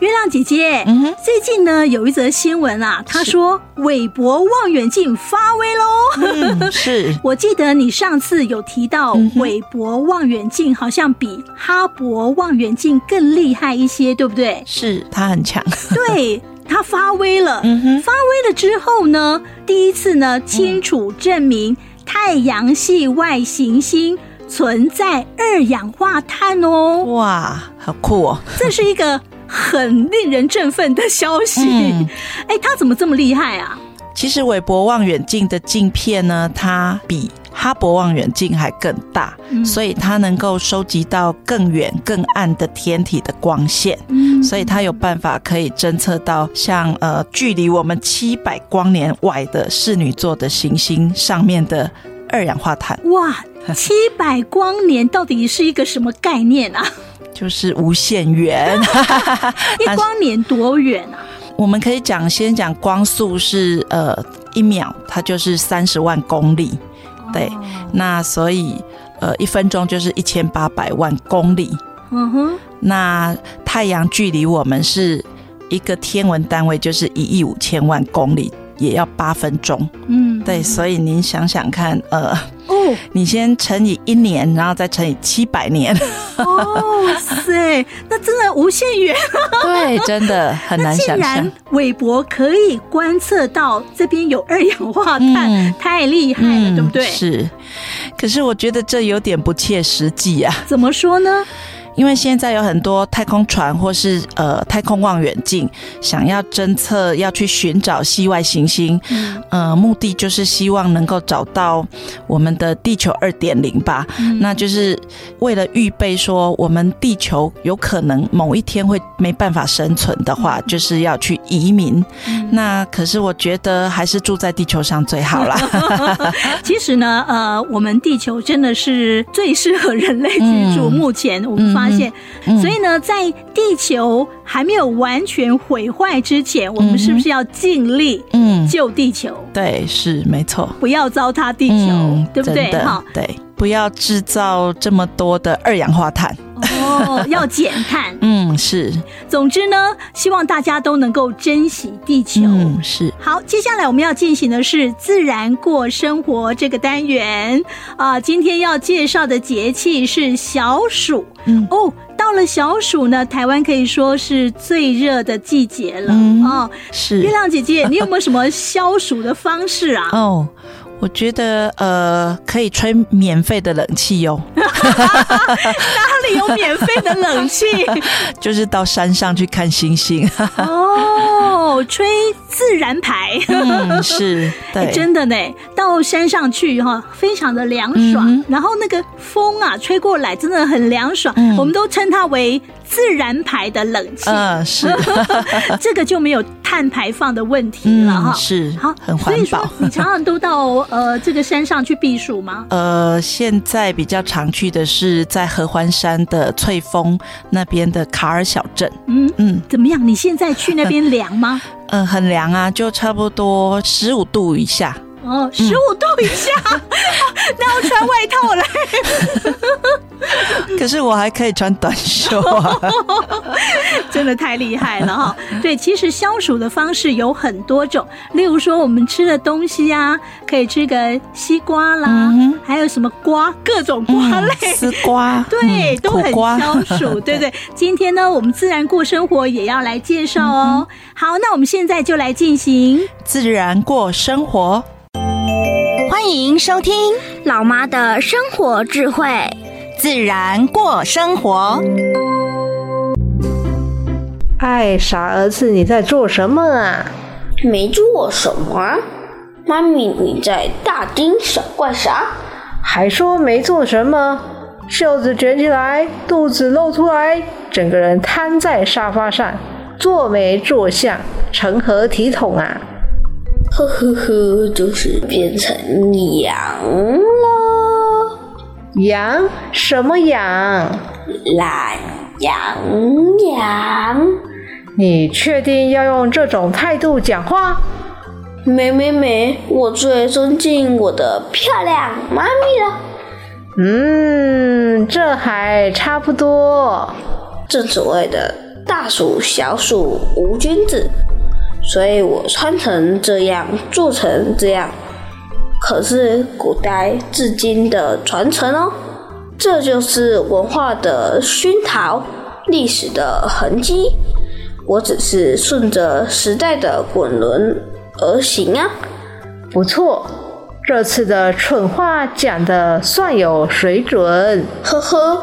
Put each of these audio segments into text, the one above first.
月亮姐姐，最近呢有一则新闻啊，他说韦伯望远镜发威喽。嗯，是 我记得你上次有提到韦伯望远镜好像比哈勃望远镜更厉害一些，对不对？是，它很强。对，它发威了。嗯，发威了之后呢，第一次呢清楚证明太阳系外行星存在二氧化碳哦。哇，好酷哦！这是一个。很令人振奋的消息，嗯，哎，它怎么这么厉害啊？其实韦伯望远镜的镜片呢，它比哈勃望远镜还更大，嗯，所以它能够收集到更远、更暗的天体的光线，嗯，所以它有办法可以侦测到像呃距离我们七百光年外的室女座的行星上面的二氧化碳。哇，七百光年到底是一个什么概念啊？就是无限远，一光年多远啊？我们可以讲，先讲光速是呃一秒，它就是三十万公里，对，哦、那所以呃一分钟就是一千八百万公里。嗯哼，那太阳距离我们是一个天文单位，就是一亿五千万公里。也要八分钟，嗯，对，所以您想想看，呃，哦，你先乘以一年，然后再乘以七百年，哦塞，那真的无限远，对，真的很难想象。既然韦伯可以观测到这边有二氧化碳，嗯、太厉害了，嗯、对不对？是，可是我觉得这有点不切实际啊。怎么说呢？因为现在有很多太空船或是呃太空望远镜，想要侦测要去寻找系外行星，嗯，呃，目的就是希望能够找到我们的地球二点零吧，嗯，那就是为了预备说我们地球有可能某一天会没办法生存的话，就是要去移民。嗯，那可是我觉得还是住在地球上最好啦。其实呢，呃，我们地球真的是最适合人类居住。嗯，目前我们发发现，所以呢，在地球还没有完全毁坏之前，我们是不是要尽力嗯。救地球？对，是没错，不要糟蹋地球，对不对？哈，对，不要制造这么多的二氧化碳。哦，要减碳。嗯，是。总之呢，希望大家都能够珍惜地球。嗯，是。好，接下来我们要进行的是自然过生活这个单元啊。今天要介绍的节气是小暑。嗯，哦，到了小暑呢，台湾可以说是最热的季节了。嗯，哦，是。月亮姐姐，你有没有什么消暑的方式啊？哦。我觉得呃，可以吹免费的冷气哟。哪里有免费的冷气？就是到山上去看星星。哦，吹自然牌。嗯，是，对，欸、真的呢。到山上去哈，非常的凉爽。嗯、然后那个风啊，吹过来真的很凉爽。嗯、我们都称它为。自然排的冷气，嗯，是，这个就没有碳排放的问题了哈、嗯。是，好，很环保。所以说，你常常都到呃这个山上去避暑吗？呃，现在比较常去的是在合欢山的翠峰那边的卡尔小镇。嗯嗯，怎么样？你现在去那边凉吗？嗯、很凉啊，就差不多十五度以下。哦，十五度以下，嗯、那要穿外套来。可是我还可以穿短袖啊，真的太厉害了哈！对，其实消暑的方式有很多种，例如说我们吃的东西啊，可以吃个西瓜啦，嗯、还有什么瓜，各种瓜类，丝、嗯、瓜，对，都很消暑，对不对？今天呢，我们自然过生活也要来介绍哦。嗯、好，那我们现在就来进行自然过生活。欢迎收听老妈的生活智慧，自然过生活。哎，傻儿子，你在做什么啊？没做什么。妈咪，你在大惊小怪啥？还说没做什么？袖子卷起来，肚子露出来，整个人瘫在沙发上，坐没坐相，成何体统啊？呵呵呵，就是变成羊了。羊？什么羊？懒羊羊。你确定要用这种态度讲话？没没没，我最尊敬我的漂亮妈咪了。嗯，这还差不多。正所谓的大鼠小鼠无君子，所以我穿成这样，做成这样，可是古代至今的传承哦。这就是文化的熏陶，历史的痕迹。我只是顺着时代的滚轮而行啊。不错，这次的蠢话讲的算有水准。呵呵，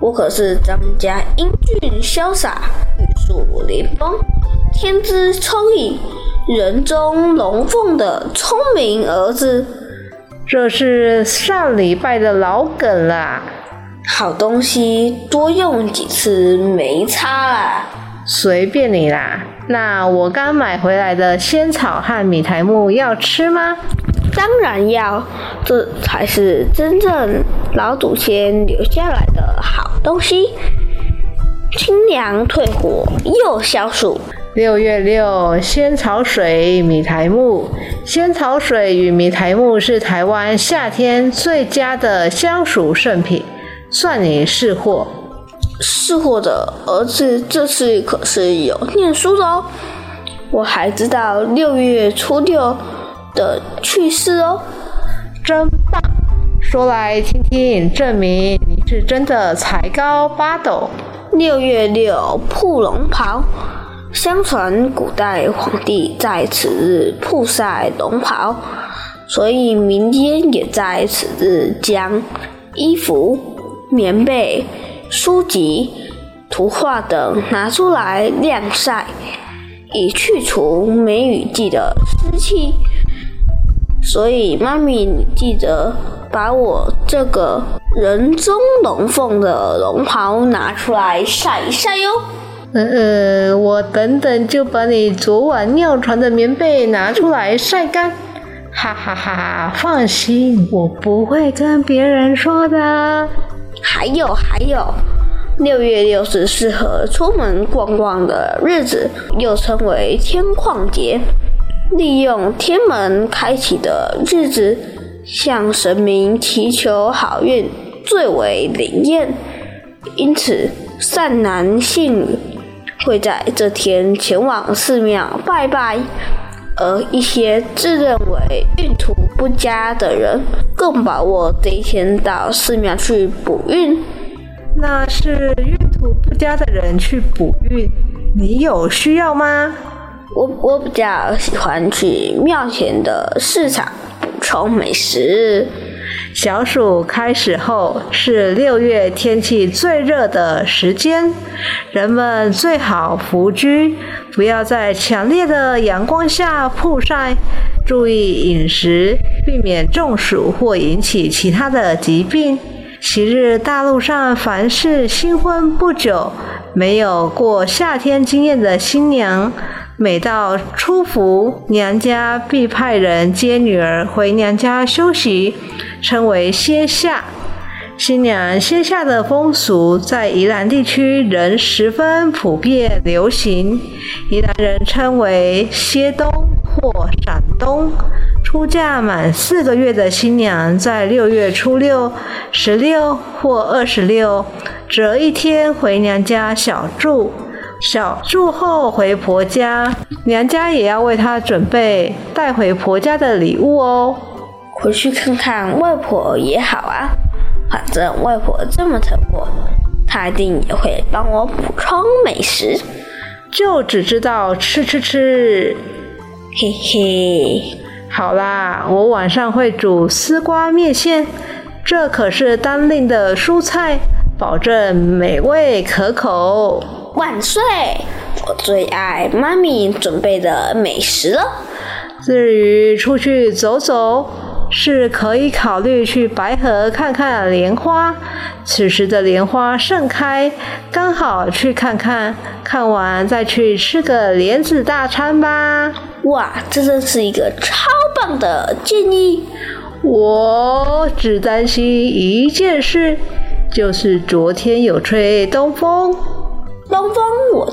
我可是咱们家英俊潇洒、玉树临风、天资聪颖、人中龙凤的聪明儿子。这是上礼拜的老梗啦。好东西多用几次没差啦。随便你啦。那我刚买回来的仙草和米苔木要吃吗？当然要，这才是真正老祖先留下来的好东西，清凉退火又消暑。六月六，仙草水、米苔木。仙草水与米苔木是台湾夏天最佳的消暑圣品，算你识货。是货的儿子这次可是有念书的哦，我还知道六月初六的趣事哦，真棒！说来听听，证明你是真的才高八斗。六月六曝龙袍，相传古代皇帝在此日曝晒龙袍，所以民间也在此日将衣服、棉被。书籍、图画等拿出来晾晒，以去除梅雨季的湿气。所以，妈咪，你记得把我这个人中龙凤的龙袍拿出来晒一晒哟。嗯嗯，我等等就把你昨晚尿床的棉被拿出来晒干。哈哈哈哈！放心，我不会跟别人说的。还有还有，六月六是适合出门逛逛的日子，又称为天旷节。利用天门开启的日子，向神明祈求好运最为灵验。因此，善男信女会在这天前往寺庙拜拜。而一些自认为运途不佳的人，更把握这一天到寺庙去补运。那是运途不佳的人去补运，你有需要吗？我我比较喜欢去庙前的市场补充美食。小暑开始后是六月天气最热的时间，人们最好伏居，不要在强烈的阳光下曝晒，注意饮食，避免中暑或引起其他的疾病。昔日大陆上凡是新婚不久、没有过夏天经验的新娘，每到初伏，娘家必派人接女儿回娘家休息，称为歇夏。新娘歇夏的风俗在宜兰地区仍十分普遍流行，宜兰人称为歇冬或闪冬。出嫁满四个月的新娘，在六月初六、十六或二十六择一天回娘家小住。小住后回婆家，娘家也要为她准备带回婆家的礼物哦。回去看看外婆也好啊，反正外婆这么疼我，她一定也会帮我补充美食。就只知道吃吃吃，嘿嘿。好啦，我晚上会煮丝瓜面线，这可是当令的蔬菜，保证美味可口。万岁！我最爱妈咪准备的美食了。至于出去走走，是可以考虑去白河看看莲花。此时的莲花盛开，刚好去看看，看完再去吃个莲子大餐吧。哇，这真是一个超棒的建议！我只担心一件事，就是昨天有吹东风。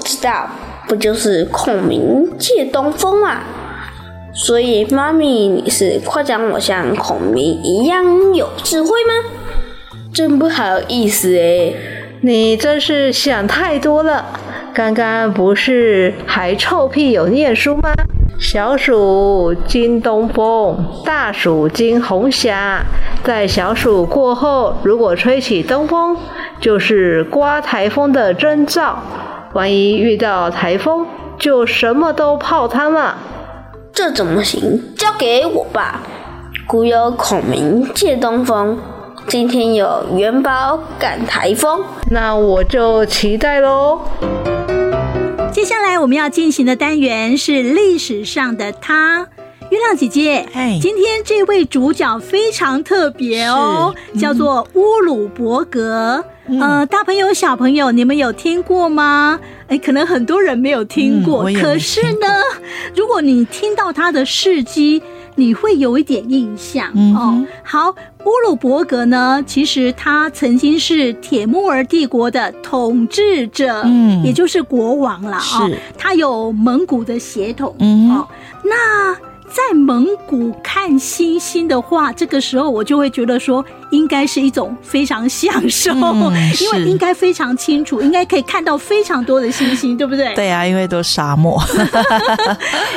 知道，不就是孔明借东风吗？所以妈咪，你是夸奖我像孔明一样有智慧吗？真不好意思哎，你真是想太多了。刚刚不是还臭屁有念书吗？小暑惊东风，大暑惊红霞。在小暑过后，如果吹起东风，就是刮台风的征兆。万一遇到台风，就什么都泡汤了。这怎么行？交给我吧。古有孔明借东风，今天有元宝赶台风，那我就期待喽。接下来我们要进行的单元是历史上的他。月亮姐姐，哎，今天这位主角非常特别哦，嗯、叫做乌鲁伯格。嗯、呃，大朋友小朋友，你们有听过吗？哎，可能很多人没有听过。嗯、可是呢，如果你听到他的事迹，你会有一点印象、嗯、哦。好，乌鲁伯格呢，其实他曾经是铁木儿帝国的统治者，嗯，也就是国王了啊。他有蒙古的血统，嗯，哦，那。在蒙古看星星的话，这个时候我就会觉得说，应该是一种非常享受，嗯、因为应该非常清楚，应该可以看到非常多的星星，对不对？对啊，因为都沙漠。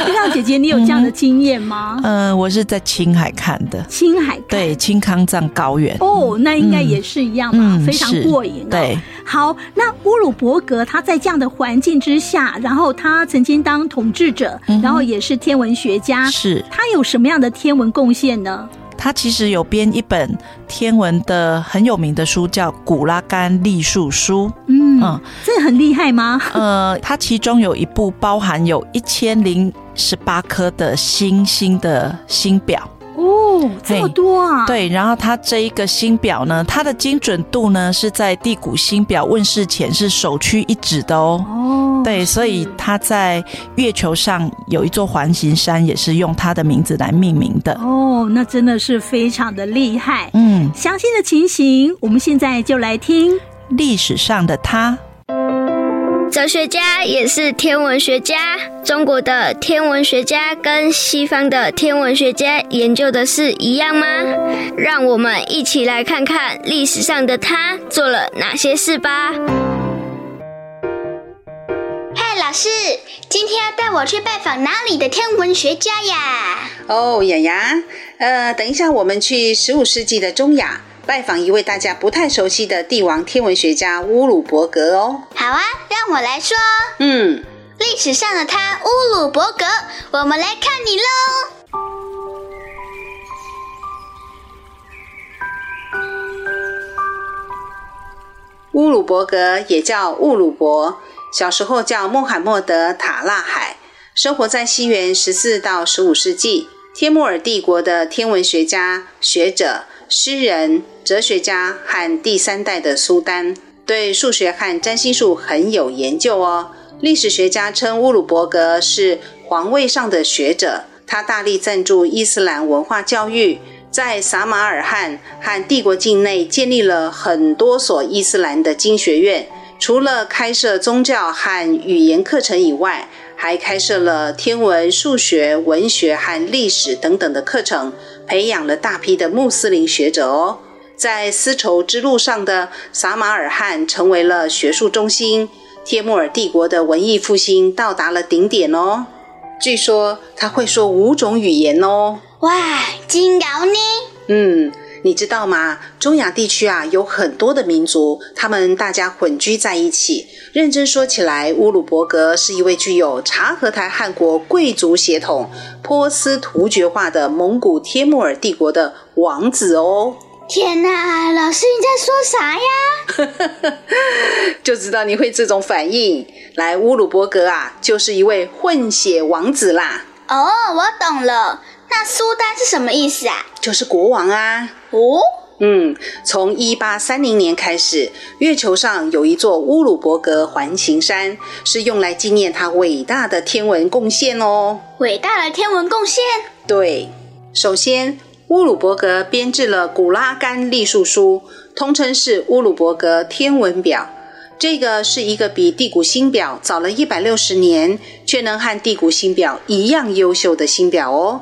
月亮姐姐，你有这样的经验吗？嗯、呃，我是在青海看的。青海对青康藏高原哦，那应该也是一样嘛，嗯、非常过瘾、哦。对，好，那乌鲁伯格他在这样的环境之下，然后他曾经当统治者，嗯、然后也是天文学家。是，他有什么样的天文贡献呢？他其实有编一本天文的很有名的书，叫《古拉干历数书》。嗯，嗯，这很厉害吗？呃，它其中有一部包含有一千零十八颗的星星的星表。哦，这么多啊！对，然后它这一个星表呢，它的精准度呢是在地谷星表问世前是首屈一指的哦。哦，对，所以它在月球上有一座环形山，也是用它的名字来命名的。哦，那真的是非常的厉害。嗯，详细的情形，我们现在就来听历史上的他。哲学家也是天文学家。中国的天文学家跟西方的天文学家研究的是一样吗？让我们一起来看看历史上的他做了哪些事吧。嗨，老师，今天要带我去拜访哪里的天文学家呀？哦，雅雅，呃，等一下我们去十五世纪的中亚。拜访一位大家不太熟悉的帝王天文学家乌鲁伯格哦。好啊，让我来说。嗯，历史上的他乌鲁伯格，我们来看你喽。乌鲁伯格也叫乌鲁伯，小时候叫穆罕默德塔纳海，生活在西元十四到十五世纪，天木尔帝国的天文学家、学者。诗人、哲学家和第三代的苏丹，对数学和占星术很有研究哦。历史学家称乌鲁伯格是皇位上的学者，他大力赞助伊斯兰文化教育，在撒马尔罕和帝国境内建立了很多所伊斯兰的经学院。除了开设宗教和语言课程以外，还开设了天文、数学、文学和历史等等的课程，培养了大批的穆斯林学者哦。在丝绸之路上的撒马尔罕成为了学术中心，帖木儿帝国的文艺复兴到达了顶点哦。据说他会说五种语言哦。哇，真高呢！嗯。你知道吗？中亚地区啊，有很多的民族，他们大家混居在一起。认真说起来，乌鲁伯格是一位具有察合台汗国贵族血统、波斯突厥化的蒙古帖木儿帝国的王子哦。天哪，老师你在说啥呀？就知道你会这种反应。来，乌鲁伯格啊，就是一位混血王子啦。哦，我懂了。那苏丹是什么意思啊？就是国王啊。哦，嗯，从一八三零年开始，月球上有一座乌鲁伯格环形山，是用来纪念他伟大的天文贡献哦。伟大的天文贡献？对，首先，乌乌鲁伯格编制了《古拉干历数书》，通称是乌鲁伯格天文表。这个是一个比地谷星表早了一百六十年，却能和地谷星表一样优秀的星表哦。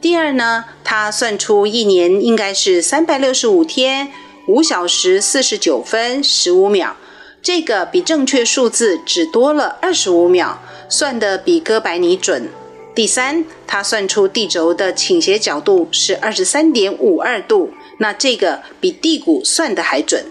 第二呢，他算出一年应该是三百六十五天五小时四十九分十五秒，这个比正确数字只多了二十五秒，算得比哥白尼准。第三，他算出地轴的倾斜角度是二十三点五二度，那这个比地谷算得还准。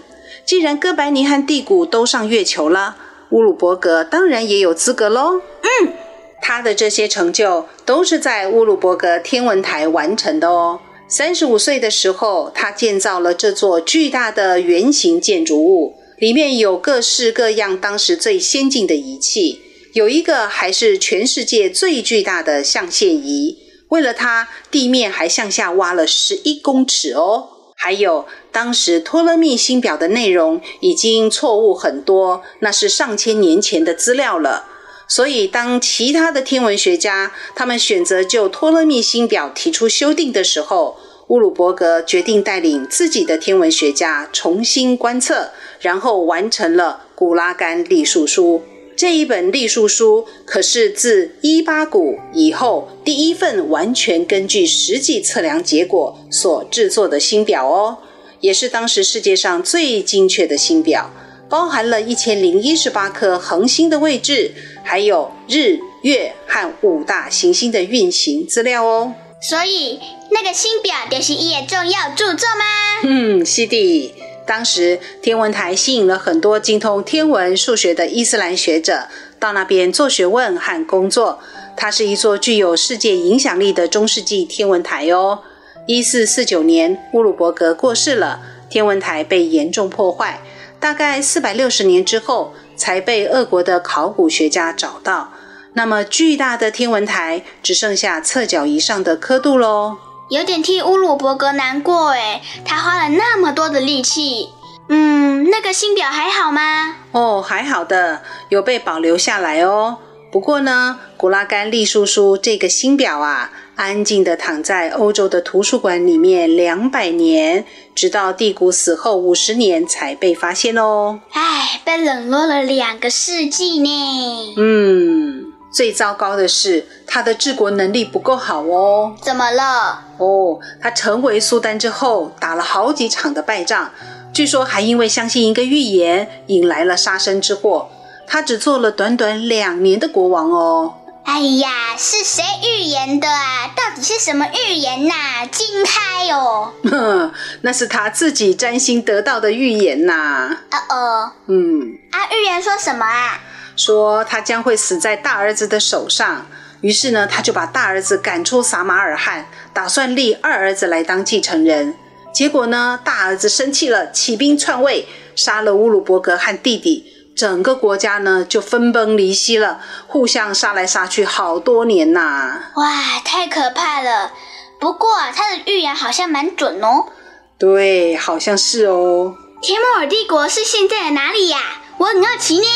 既然哥白尼和地谷都上月球了，乌鲁伯格当然也有资格喽。嗯，他的这些成就都是在乌鲁伯格天文台完成的哦。三十五岁的时候，他建造了这座巨大的圆形建筑物，里面有各式各样当时最先进的仪器。有一个还是全世界最巨大的象限仪，为了它，地面还向下挖了十一公尺哦。还有，当时托勒密星表的内容已经错误很多，那是上千年前的资料了。所以，当其他的天文学家他们选择就托勒密星表提出修订的时候，乌鲁伯格决定带领自己的天文学家重新观测，然后完成了《古拉干历数书》。这一本历数书可是自伊巴谷以后第一份完全根据实际测量结果所制作的星表哦，也是当时世界上最精确的星表，包含了一千零一十八颗恒星的位置，还有日、月和五大行星的运行资料哦。所以那个星表就是伊的重要著作吗？嗯，是的。当时天文台吸引了很多精通天文数学的伊斯兰学者到那边做学问和工作。它是一座具有世界影响力的中世纪天文台哦。一四四九年，乌鲁伯格过世了，天文台被严重破坏。大概四百六十年之后，才被俄国的考古学家找到。那么巨大的天文台只剩下侧角以上的刻度喽。有点替乌鲁伯格难过诶，他花了那么多的力气。嗯，那个新表还好吗？哦，还好的，有被保留下来哦。不过呢，古拉甘利叔叔这个新表啊，安静地躺在欧洲的图书馆里面两百年，直到帝谷死后五十年才被发现哦。唉，被冷落了两个世纪呢。嗯。最糟糕的是，他的治国能力不够好哦。怎么了？哦，他成为苏丹之后，打了好几场的败仗，据说还因为相信一个预言，引来了杀身之祸。他只做了短短两年的国王哦。哎呀，是谁预言的啊？到底是什么预言呐、啊？惊呆哦！哼，那是他自己占星得到的预言呐。啊哦，嗯，啊，预言说什么啊？说他将会死在大儿子的手上，于是呢，他就把大儿子赶出撒马尔罕，打算立二儿子来当继承人。结果呢，大儿子生气了，起兵篡位，杀了乌鲁伯格和弟弟，整个国家呢就分崩离析了，互相杀来杀去好多年呐！哇，太可怕了！不过他的预言好像蛮准哦。对，好像是哦。天穆尔帝国是现在的哪里呀？我很好奇呢。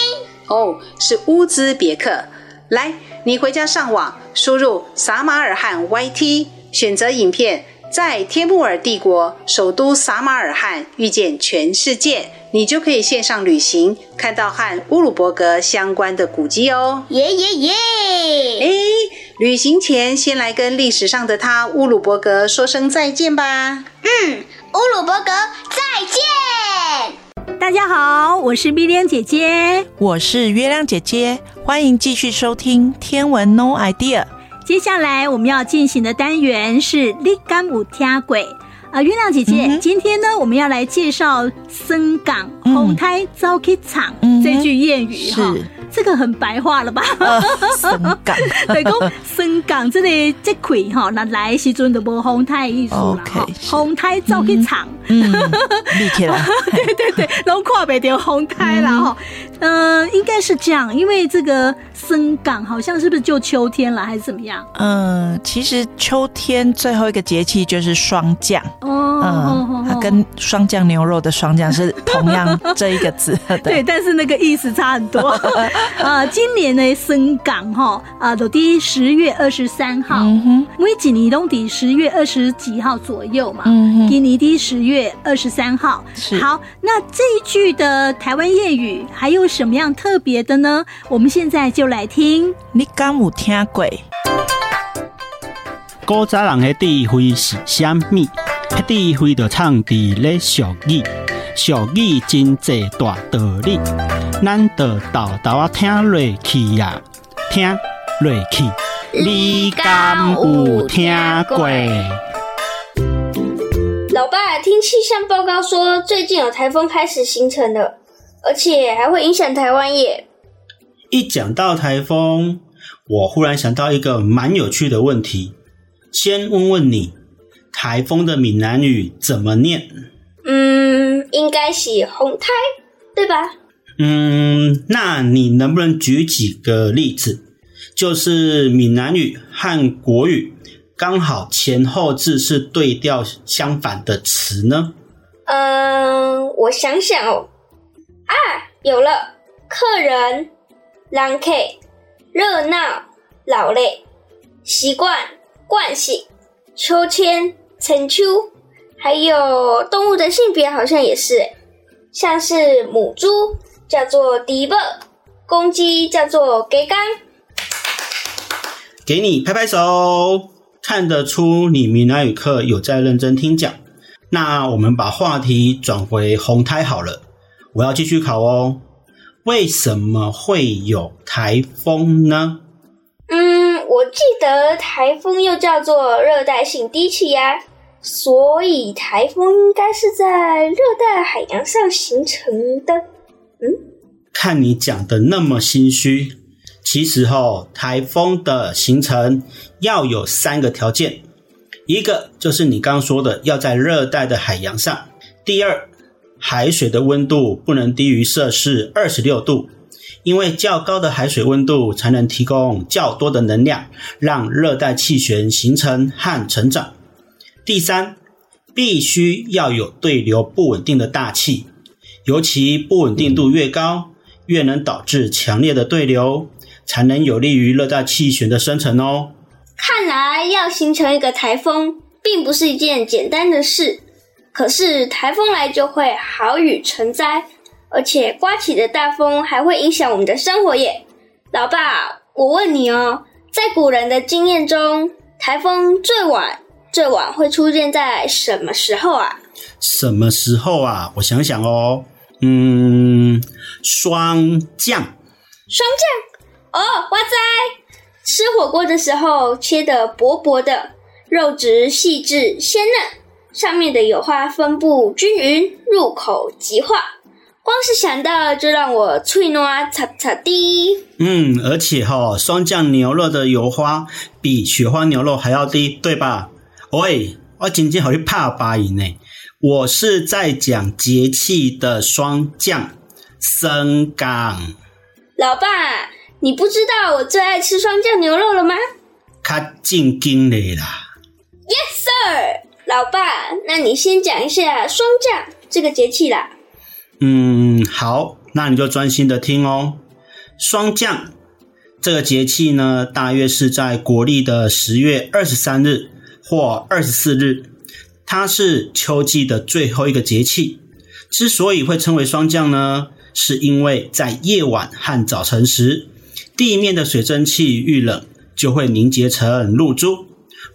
哦，是乌兹别克。来，你回家上网，输入撒马尔罕 YT，选择影片，在天穆尔帝国首都撒马尔罕遇见全世界，你就可以线上旅行，看到和乌鲁伯格相关的古迹哦。耶耶耶！哎，旅行前先来跟历史上的他乌鲁伯格说声再见吧。嗯，乌鲁伯格再见。大家好，我是碧莲姐姐，我是月亮姐姐，欢迎继续收听《天文 No Idea》。接下来我们要进行的单元是立竿舞天鬼。啊，月亮姐姐，嗯、今天呢，我们要来介绍“深港红胎早起场”这句谚语哈。这个很白话了吧？深港，对，讲深港这里这块哈，那来时阵就无风太艺术了哈。风台早起场，嗯，立起来，对对对，拢看不到风太了哈。嗯，应该是这样，因为这个深港好像是不是就秋天了，还是怎么样？嗯，其实秋天最后一个节气就是霜降哦。嗯，它跟霜降牛肉的霜降是同样这一个字。对，但是那个意思差很多。啊，今年的，升港哈啊，都第十月二十三号，每几年都抵十月二十几号左右嘛。嗯，今年第十月二十三号。是。好，那这一句的台湾谚语还有什么样特别的呢？我们现在就来听。你敢有听过？古早人的智慧是啥物？迄智慧就藏伫咧俗语，俗语真济大道理，咱就豆豆啊听落去呀，听落去。你敢有听过？老爸，听气象报告说，最近有台风开始形成了，而且还会影响台湾耶。一讲到台风，我忽然想到一个蛮有趣的问题。先问问你，台风的闽南语怎么念？嗯，应该是红台，对吧？嗯，那你能不能举几个例子，就是闽南语和国语刚好前后字是对调相反的词呢？嗯，我想想哦，啊，有了，客人、人客、热闹、劳累、习惯。惯性、秋千、成秋，还有动物的性别好像也是，像是母猪叫做迪伯，公鸡叫做给刚。给你拍拍手，看得出你闽南语课有在认真听讲。那我们把话题转回红胎好了，我要继续考哦。为什么会有台风呢？嗯我记得台风又叫做热带性低气压，所以台风应该是在热带海洋上形成的。嗯，看你讲的那么心虚，其实齁，台风的形成要有三个条件，一个就是你刚说的要在热带的海洋上，第二，海水的温度不能低于摄氏二十六度。因为较高的海水温度才能提供较多的能量，让热带气旋形成和成长。第三，必须要有对流不稳定的大气，尤其不稳定度越高，越能导致强烈的对流，才能有利于热带气旋的生成哦。看来要形成一个台风，并不是一件简单的事。可是台风来就会好雨成灾。而且刮起的大风还会影响我们的生活耶，老爸，我问你哦，在古人的经验中，台风最晚最晚会出现在什么时候啊？什么时候啊？我想想哦，嗯，霜降。霜降？哦，哇塞！吃火锅的时候切得薄薄的，肉质细致鲜嫩，上面的油花分布均匀，入口即化。光是想到就让我脆暖擦擦的。嗯，而且哈、哦，霜降牛肉的油花比雪花牛肉还要低，对吧？喂，我今天好去怕八音呢。我是在讲节气的霜降升港。老爸，你不知道我最爱吃霜降牛肉了吗？较正经的啦。Yes sir，老爸，那你先讲一下霜降这个节气啦。嗯，好，那你就专心的听哦。霜降这个节气呢，大约是在国历的十月二十三日或二十四日，它是秋季的最后一个节气。之所以会称为霜降呢，是因为在夜晚和早晨时，地面的水蒸气遇冷就会凝结成露珠，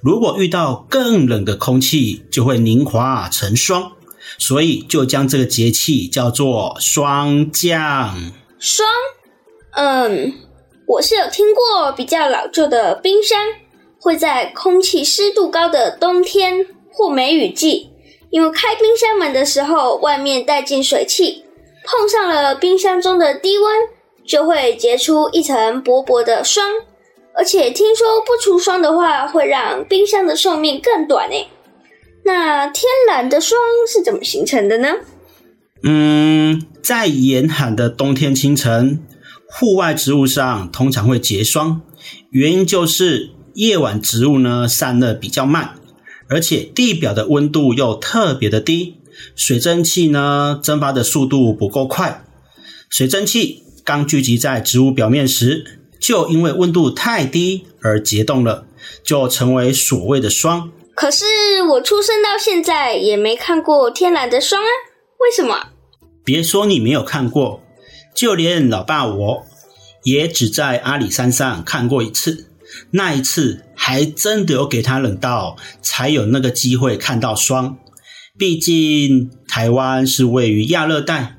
如果遇到更冷的空气，就会凝化成霜。所以就将这个节气叫做霜降。霜，嗯，我是有听过比较老旧的冰山会在空气湿度高的冬天或梅雨季，因为开冰箱门的时候外面带进水汽，碰上了冰箱中的低温，就会结出一层薄薄的霜。而且听说不除霜的话，会让冰箱的寿命更短诶。那天然的霜是怎么形成的呢？嗯，在严寒的冬天清晨，户外植物上通常会结霜，原因就是夜晚植物呢散热比较慢，而且地表的温度又特别的低，水蒸气呢蒸发的速度不够快。水蒸气刚聚集在植物表面时，就因为温度太低而结冻了，就成为所谓的霜。可是我出生到现在也没看过天然的霜啊，为什么？别说你没有看过，就连老爸我也只在阿里山上看过一次。那一次还真的有给他冷到，才有那个机会看到霜。毕竟台湾是位于亚热带，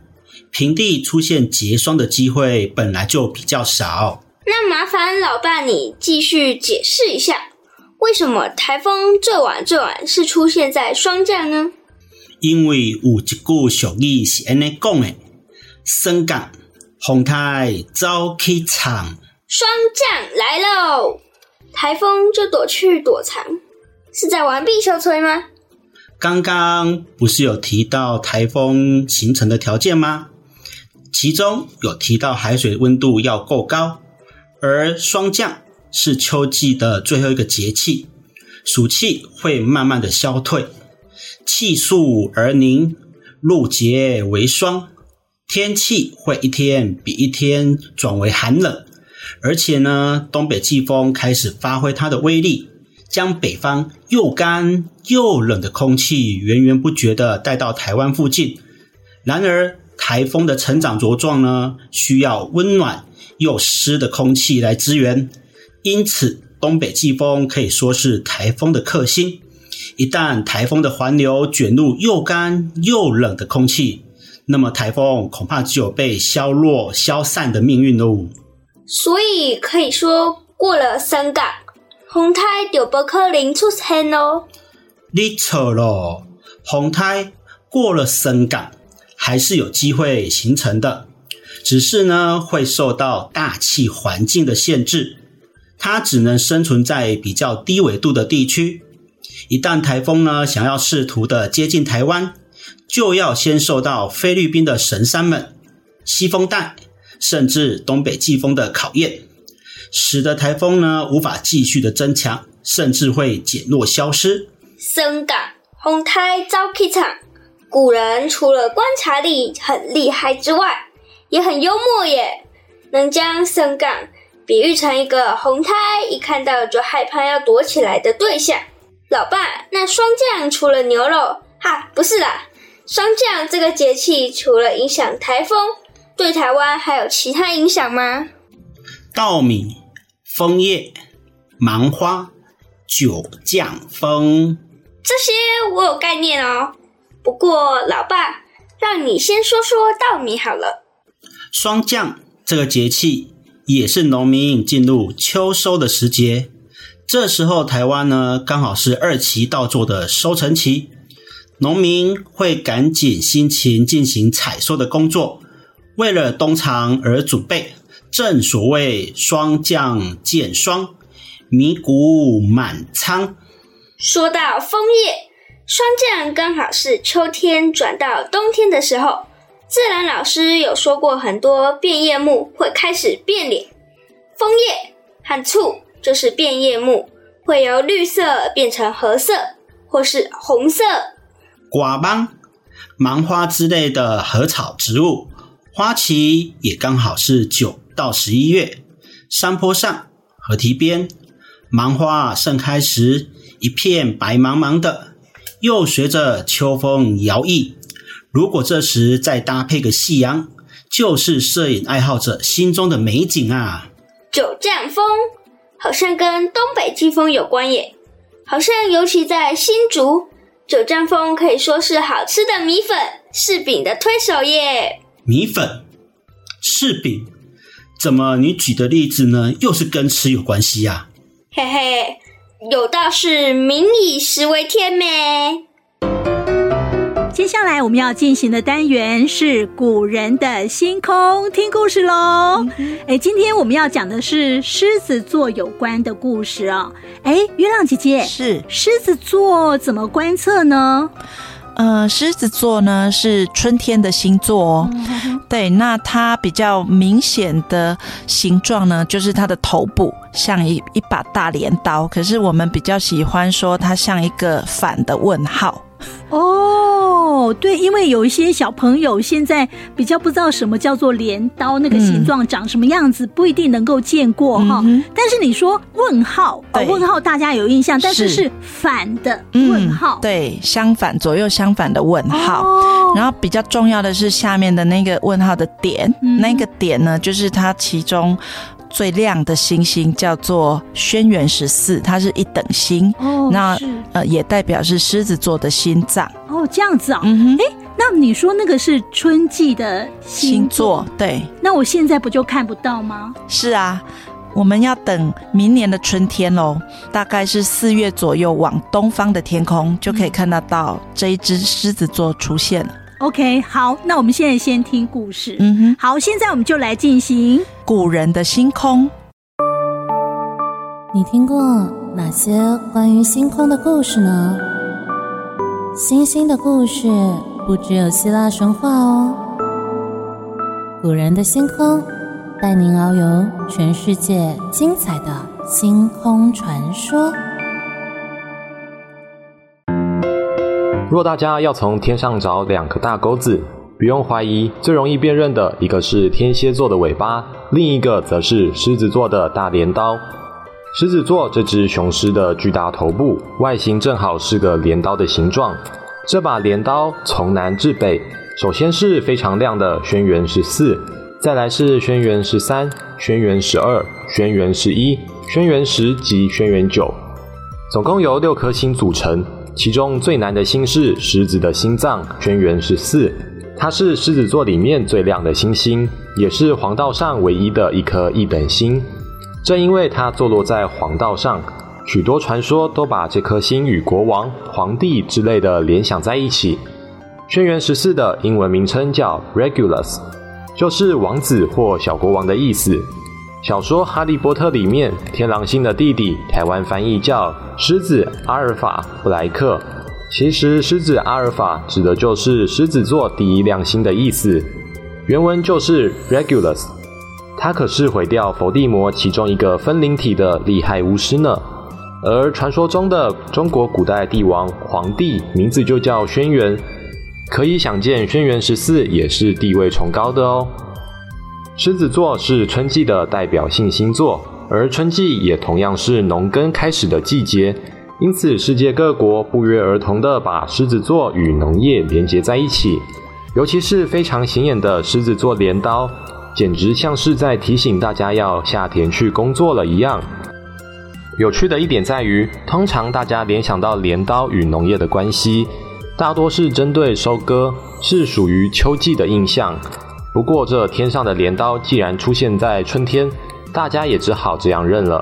平地出现结霜的机会本来就比较少。那麻烦老爸你继续解释一下，为什么台风最晚最晚是出现在霜降呢？因为有一句俗语是安尼讲的：“霜降，风台走去藏。”霜降来喽，台风就躲去躲藏，是在玩避风吹吗？刚刚不是有提到台风形成的条件吗？其中有提到海水温度要够高，而霜降是秋季的最后一个节气，暑气会慢慢的消退，气肃而凝，露结为霜，天气会一天比一天转为寒冷。而且呢，东北季风开始发挥它的威力，将北方又干又冷的空气源源不绝地带到台湾附近。然而，台风的成长茁壮呢，需要温暖又湿的空气来支援，因此东北季风可以说是台风的克星。一旦台风的环流卷入又干又冷的空气，那么台风恐怕只有被消弱、消散的命运喽。所以可以说，过了霜降，风台就不可能出现咯。你错了，风台过了霜降，还是有机会形成的，只是呢，会受到大气环境的限制，它只能生存在比较低纬度的地区。一旦台风呢，想要试图的接近台湾，就要先受到菲律宾的神山们西风带。甚至东北季风的考验，使得台风呢无法继续的增强，甚至会减弱消失。霜降，风台走去藏。古人除了观察力很厉害之外，也很幽默耶，能将霜降比喻成一个红台，一看到就害怕要躲起来的对象。老爸，那霜降除了牛肉，哈，不是啦，霜降这个节气除了影响台风。对台湾还有其他影响吗？稻米、枫叶、芒花、九降风，这些我有概念哦。不过，老爸，让你先说说稻米好了。霜降这个节气也是农民进入秋收的时节，这时候台湾呢刚好是二期稻作的收成期，农民会赶紧辛勤进行采收的工作。为了冬藏而准备，正所谓霜降见霜，米谷满仓。说到枫叶，霜降刚好是秋天转到冬天的时候。自然老师有说过，很多变叶木会开始变脸。枫叶和醋就是变叶木，会由绿色变成褐色或是红色。瓜芒、芒花之类的禾草植物。花期也刚好是九到十一月，山坡上、河堤边，芒花盛开时，一片白茫茫的，又随着秋风摇曳。如果这时再搭配个夕阳，就是摄影爱好者心中的美景啊！九降风好像跟东北季风有关耶，好像尤其在新竹，九降风可以说是好吃的米粉、柿饼的推手耶。米粉、柿饼，怎么你举的例子呢？又是跟吃有关系呀？嘿嘿，有道是“民以食为天”咩。接下来我们要进行的单元是古人的星空听故事喽。哎，今天我们要讲的是狮子座有关的故事哦。哎，月亮姐姐，是狮子座怎么观测呢？呃，狮子座呢是春天的星座哦。嗯、对，那它比较明显的形状呢，就是它的头部像一一把大镰刀，可是我们比较喜欢说它像一个反的问号。哦，对，因为有一些小朋友现在比较不知道什么叫做镰刀，那个形状长什么样子，不一定能够见过哈。嗯、但是你说问号，哦，问号大家有印象，但是是反的问号，嗯、对，相反，左右相反的问号。哦、然后比较重要的是下面的那个问号的点，嗯、那个点呢，就是它其中。最亮的星星叫做轩辕十四，它是一等星。哦，那呃也代表是狮子座的心脏。哦，这样子啊、哦。嗯哼。哎，那你说那个是春季的星座，星座？对。那我现在不就看不到吗？是啊，我们要等明年的春天喽，大概是四月左右，往东方的天空就可以看得到这一只狮子座出现了。OK，好，那我们现在先听故事。嗯哼，好，现在我们就来进行古人的星空。你听过哪些关于星空的故事呢？星星的故事不只有希腊神话哦。古人的星空，带您遨游全世界精彩的星空传说。若大家要从天上找两个大钩子，不用怀疑，最容易辨认的一个是天蝎座的尾巴，另一个则是狮子座的大镰刀。狮子座这只雄狮的巨大头部，外形正好是个镰刀的形状。这把镰刀从南至北，首先是非常亮的轩辕十四，再来是轩辕十三、轩辕十二、轩辕十一、轩辕十及轩辕九，总共由六颗星组成。其中最难的星是狮子的心脏，轩辕十四，它是狮子座里面最亮的星星，也是黄道上唯一的一颗一等星。正因为它坐落在黄道上，许多传说都把这颗星与国王、皇帝之类的联想在一起。轩辕十四的英文名称叫 Regulus，就是王子或小国王的意思。小说《哈利波特》里面，天狼星的弟弟，台湾翻译叫狮子阿尔法布莱克。其实，狮子阿尔法指的就是狮子座第一亮星的意思。原文就是 Regulus，他可是毁掉佛地魔其中一个分灵体的厉害巫师呢。而传说中的中国古代帝王皇帝名字就叫轩辕，可以想见轩辕十四也是地位崇高的哦。狮子座是春季的代表性星座，而春季也同样是农耕开始的季节，因此世界各国不约而同地把狮子座与农业连接在一起。尤其是非常显眼的狮子座镰刀，简直像是在提醒大家要下田去工作了一样。有趣的一点在于，通常大家联想到镰刀与农业的关系，大多是针对收割，是属于秋季的印象。不过，这天上的镰刀既然出现在春天，大家也只好这样认了。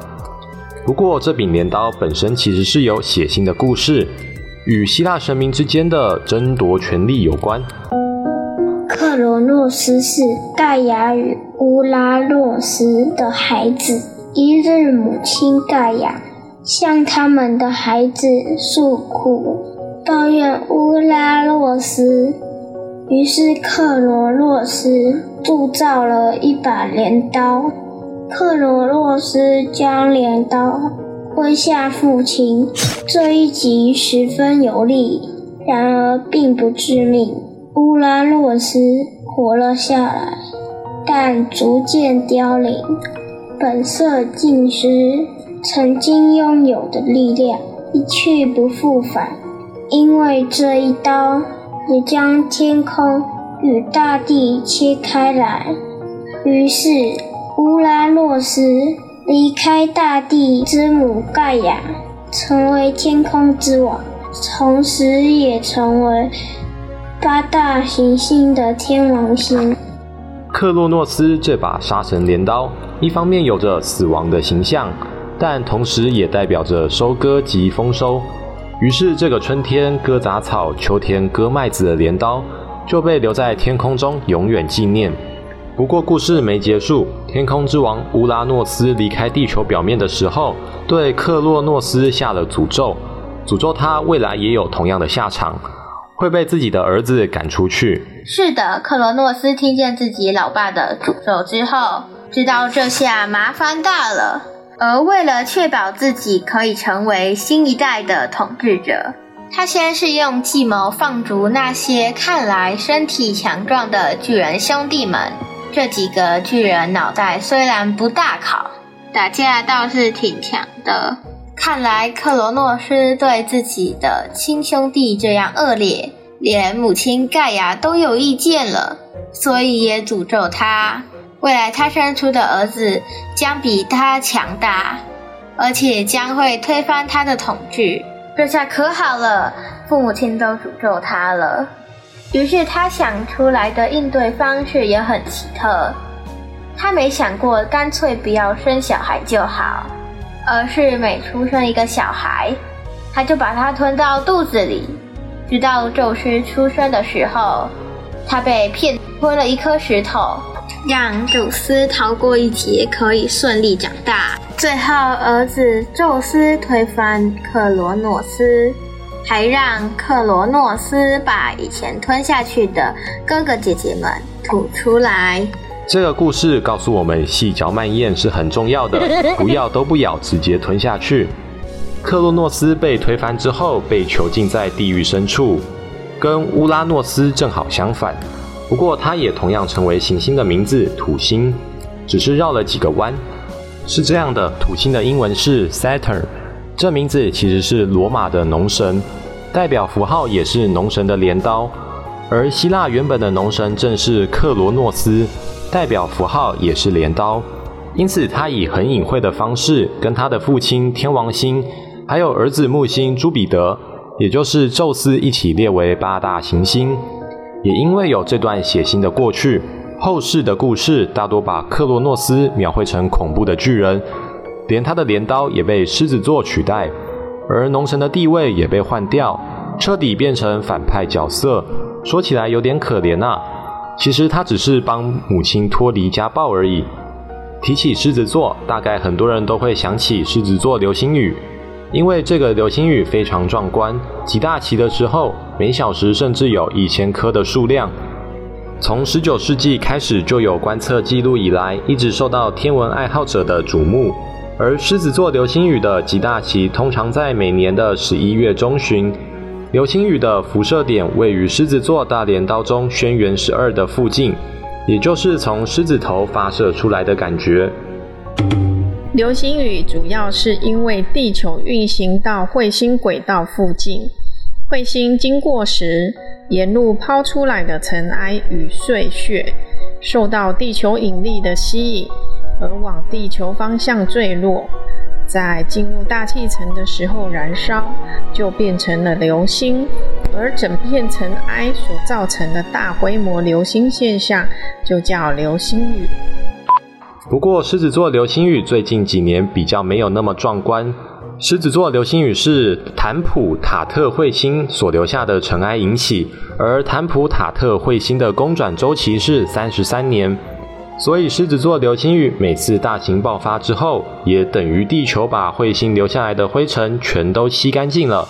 不过，这柄镰刀本身其实是有血腥的故事，与希腊神明之间的争夺权力有关。克罗诺斯是盖亚与乌拉诺斯的孩子。一日，母亲盖亚向他们的孩子诉苦，抱怨乌拉诺斯。于是克罗洛斯铸造了一把镰刀。克罗洛斯将镰刀挥向父亲，这一击十分有力，然而并不致命。乌拉洛斯活了下来，但逐渐凋零，本色尽失，曾经拥有的力量一去不复返，因为这一刀。也将天空与大地切开来。于是，乌拉诺斯离开大地之母盖亚，成为天空之王，同时也成为八大行星的天王星。克洛诺斯这把杀神镰刀，一方面有着死亡的形象，但同时也代表着收割及丰收。于是，这个春天割杂草、秋天割麦子的镰刀就被留在天空中，永远纪念。不过，故事没结束。天空之王乌拉诺斯离开地球表面的时候，对克洛诺斯下了诅咒，诅咒他未来也有同样的下场。会被自己的儿子赶出去。是的，克罗诺斯听见自己老爸的诅咒之后，知道这下麻烦大了。而为了确保自己可以成为新一代的统治者，他先是用计谋放逐那些看来身体强壮的巨人兄弟们。这几个巨人脑袋虽然不大好，打架倒是挺强的。看来克罗诺斯对自己的亲兄弟这样恶劣，连母亲盖亚都有意见了，所以也诅咒他，未来他生出的儿子将比他强大，而且将会推翻他的统治。这下可好了，父母亲都诅咒他了。于是他想出来的应对方式也很奇特，他没想过干脆不要生小孩就好。而是每出生一个小孩，他就把他吞到肚子里，直到宙斯出生的时候，他被骗吞了一颗石头，让宙斯逃过一劫，可以顺利长大。最后，儿子宙斯推翻克罗诺斯，还让克罗诺斯把以前吞下去的哥哥姐姐们吐出来。这个故事告诉我们，细嚼慢咽是很重要的，不要都不咬，直接吞下去。克洛诺斯被推翻之后，被囚禁在地狱深处，跟乌拉诺斯正好相反。不过，它也同样成为行星的名字土星，只是绕了几个弯。是这样的，土星的英文是 Saturn，这名字其实是罗马的农神，代表符号也是农神的镰刀，而希腊原本的农神正是克罗诺斯。代表符号也是镰刀，因此他以很隐晦的方式跟他的父亲天王星，还有儿子木星朱彼得，也就是宙斯一起列为八大行星。也因为有这段血腥的过去，后世的故事大多把克洛诺斯描绘成恐怖的巨人，连他的镰刀也被狮子座取代，而农神的地位也被换掉，彻底变成反派角色。说起来有点可怜啊。其实他只是帮母亲脱离家暴而已。提起狮子座，大概很多人都会想起狮子座流星雨，因为这个流星雨非常壮观，极大期的时候，每小时甚至有一千颗的数量。从十九世纪开始就有观测记录以来，一直受到天文爱好者的瞩目。而狮子座流星雨的极大期通常在每年的十一月中旬。流星雨的辐射点位于狮子座大镰刀中轩辕十二的附近，也就是从狮子头发射出来的感觉。流星雨主要是因为地球运行到彗星轨道附近，彗星经过时，沿路抛出来的尘埃与碎屑受到地球引力的吸引，而往地球方向坠落。在进入大气层的时候燃烧，就变成了流星，而整片尘埃所造成的大规模流星现象就叫流星雨。不过，狮子座流星雨最近几年比较没有那么壮观。狮子座流星雨是坦普塔特彗星所留下的尘埃引起，而坦普塔特彗星的公转周期是三十三年。所以，狮子座流星雨每次大型爆发之后，也等于地球把彗星留下来的灰尘全都吸干净了。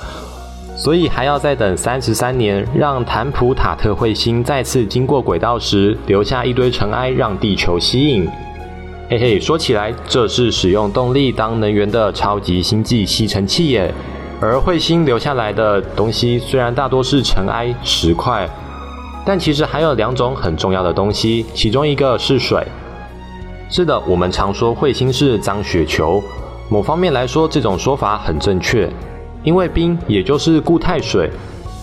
所以还要再等三十三年，让坦普塔特彗星再次经过轨道时，留下一堆尘埃，让地球吸引。嘿嘿，说起来，这是使用动力当能源的超级星际吸尘器耶。而彗星留下来的东西，虽然大多是尘埃、石块。但其实还有两种很重要的东西，其中一个是水。是的，我们常说彗星是脏雪球，某方面来说，这种说法很正确。因为冰，也就是固态水，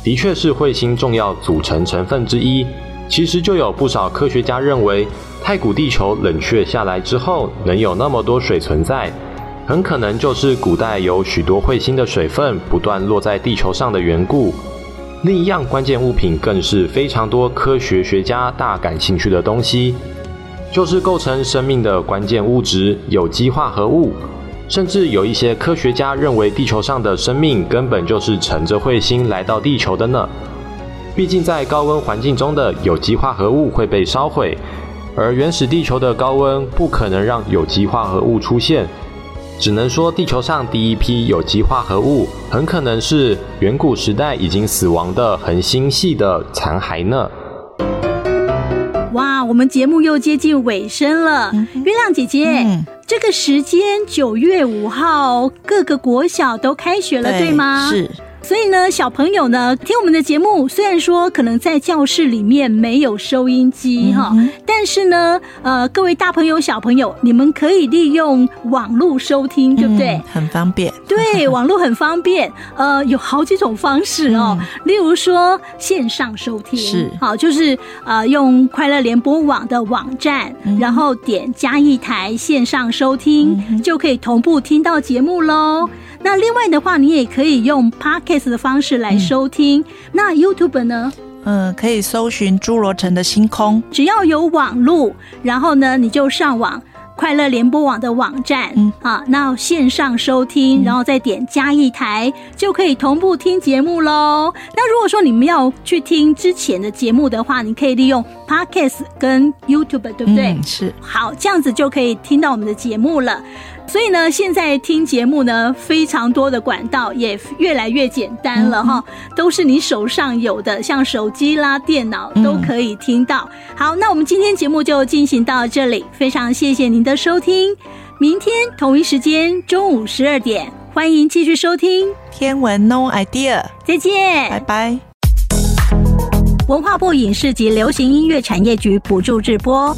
的确是彗星重要组成成分之一。其实就有不少科学家认为，太古地球冷却下来之后，能有那么多水存在，很可能就是古代有许多彗星的水分不断落在地球上的缘故。另一样关键物品，更是非常多科学学家大感兴趣的东西，就是构成生命的关键物质——有机化合物。甚至有一些科学家认为，地球上的生命根本就是乘着彗星来到地球的呢。毕竟，在高温环境中的有机化合物会被烧毁，而原始地球的高温不可能让有机化合物出现。只能说地球上第一批有机化合物，很可能是远古时代已经死亡的恒星系的残骸呢。哇，我们节目又接近尾声了，嗯、月亮姐姐。嗯这个时间九月五号，各个国小都开学了，对，对吗？是。所以呢，小朋友呢，听我们的节目，虽然说可能在教室里面没有收音机哈、嗯，但是呢，呃，各位大朋友、小朋友，你们可以利用网络收听，对不对？嗯、很方便。对，网络很方便。呃，有好几种方式哦，嗯、例如说线上收听，是好，就是呃，用快乐联播网的网站，嗯、然后点加一台线上收听、嗯，就可以同步听到节目喽。那另外的话，你也可以用 Podcast 的方式来收听。嗯、那 YouTube 呢？嗯，可以搜寻侏罗城的星空，只要有网路，然后呢，你就上网快乐联播网的网站，嗯，啊，那线上收听，然后再点加一台，就可以同步听节目喽。那如果说你们要去听之前的节目的话，你可以利用 Podcast 跟 YouTube，对不对？嗯，是。好，这样子就可以听到我们的节目了。所以呢，现在听节目呢，非常多的管道也越来越简单了哈、嗯，都是你手上有的，像手机啦、电脑都可以听到。嗯、好，那我们今天节目就进行到这里，非常谢谢您的收听。明天同一时间中午十二点，欢迎继续收听天文 No Idea，再见，拜拜。文化部影视及流行音乐产业局补助直播。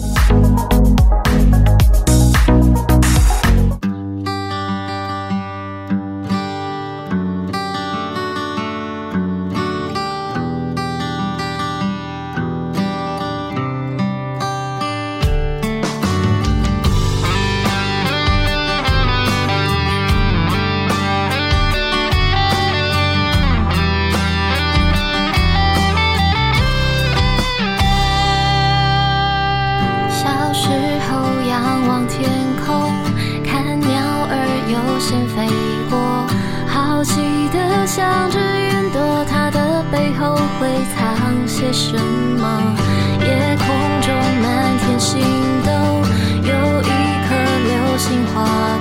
些什么？夜空中满天星斗，有一颗流星划。